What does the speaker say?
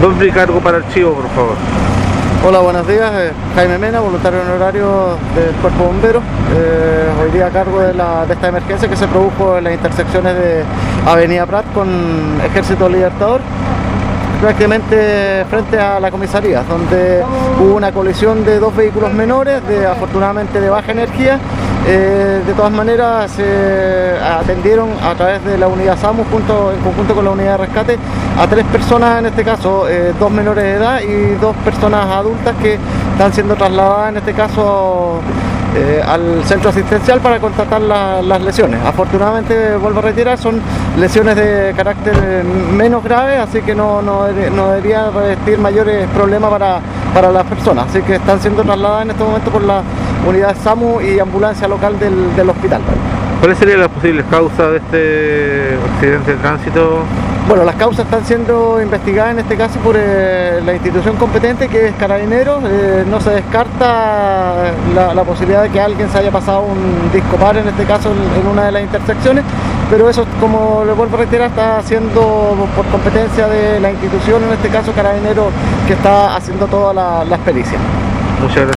Nombre y cargo para archivo, por favor. Hola, buenos días. eh, Jaime Mena, voluntario honorario del Cuerpo Bombero. Eh, hoy día a cargo de, la- de esta emergencia que se produjo en las intersecciones de Avenida Prat con Ejército Libertador, prácticamente frente a la comisaría, donde hubo una colisión de dos vehículos menores, de, afortunadamente de baja energía. Eh, de todas maneras, se atendieron a través de la unidad SAMU junto, en conjunto con la unidad de rescate a tres personas, en este caso eh, dos menores de edad y dos personas adultas que están siendo trasladadas, en este caso, eh, al centro asistencial para contratar la- las lesiones. Afortunadamente, vuelvo a retirar, son lesiones de carácter eh, menos grave, así que no, no, no debería revestir mayores problemas para, para las personas. Así que están siendo trasladadas en este momento por la unidad SAMU y ambulancia local del, del hospital. ¿Cuáles serían las posibles causas de este accidente de tránsito? Bueno, las causas están siendo investigadas en este caso por eh, la institución competente que es Carabineros. Eh, no se descarta la, la posibilidad de que alguien se haya pasado un disco par, en este caso en, en una de las intersecciones, pero eso, como le vuelvo a reiterar, está siendo por competencia de la institución, en este caso Carabineros, que está haciendo todas la- las pericias. Muchas gracias.